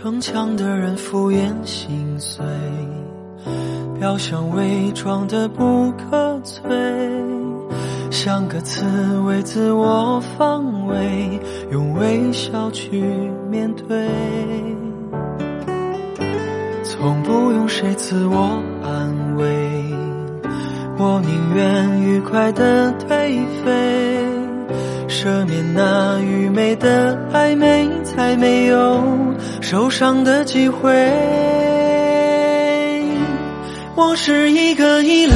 逞强的人敷衍心碎，表象伪装的不可摧，像个刺猬自我防卫，用微笑去面对，从不用谁自我安慰，我宁愿愉快的颓废。赦免那愚昧的暧昧，才没有受伤的机会。我是一个异类，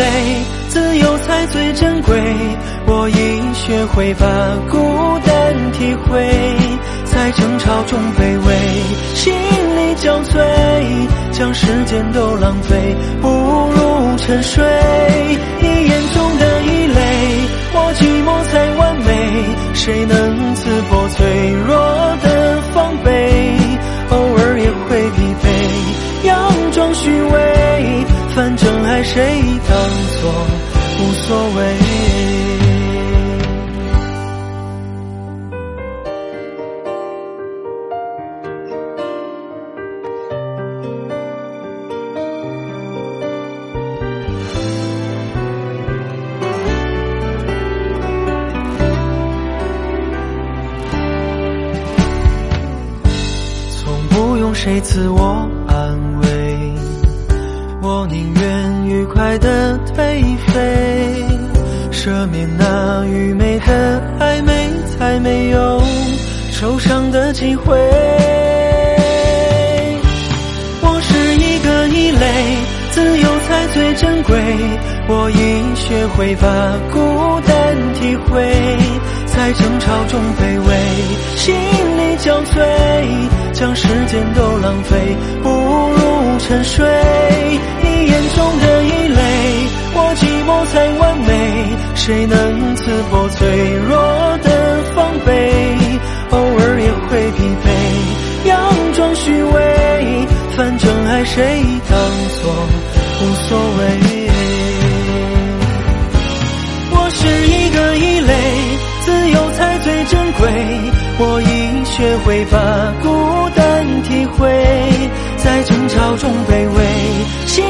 自由才最珍贵。我已学会把孤单体会，在争吵中卑微，心力交瘁，将时间都浪费，不如沉睡。你眼中的异类，我寂寞才完美。谁能刺破因为，反正爱谁当作无所谓。从不用谁自我安慰？我宁愿愉快的颓废，赦免那愚昧的暧昧，才没有受伤的机会。我是一个异类，自由才最珍贵。我已学会把孤单体会。在争吵中卑微，心力交瘁，将时间都浪费，不如沉睡。中的异类，我寂寞才完美。谁能刺破脆弱的防备？偶尔也会疲惫，佯装虚伪，反正爱谁当作无所谓。我是一个异类，自由才最珍贵我已学会把孤单体会，在争吵中卑微，心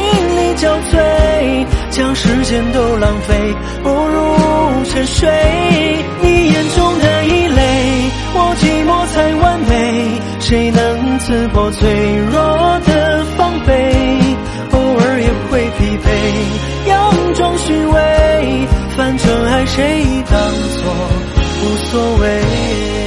憔悴，将时间都浪费，不如沉睡。你眼中的异类，我寂寞才完美。谁能刺破脆弱的防备？偶尔也会疲惫，佯装虚伪，反正爱谁当作无所谓。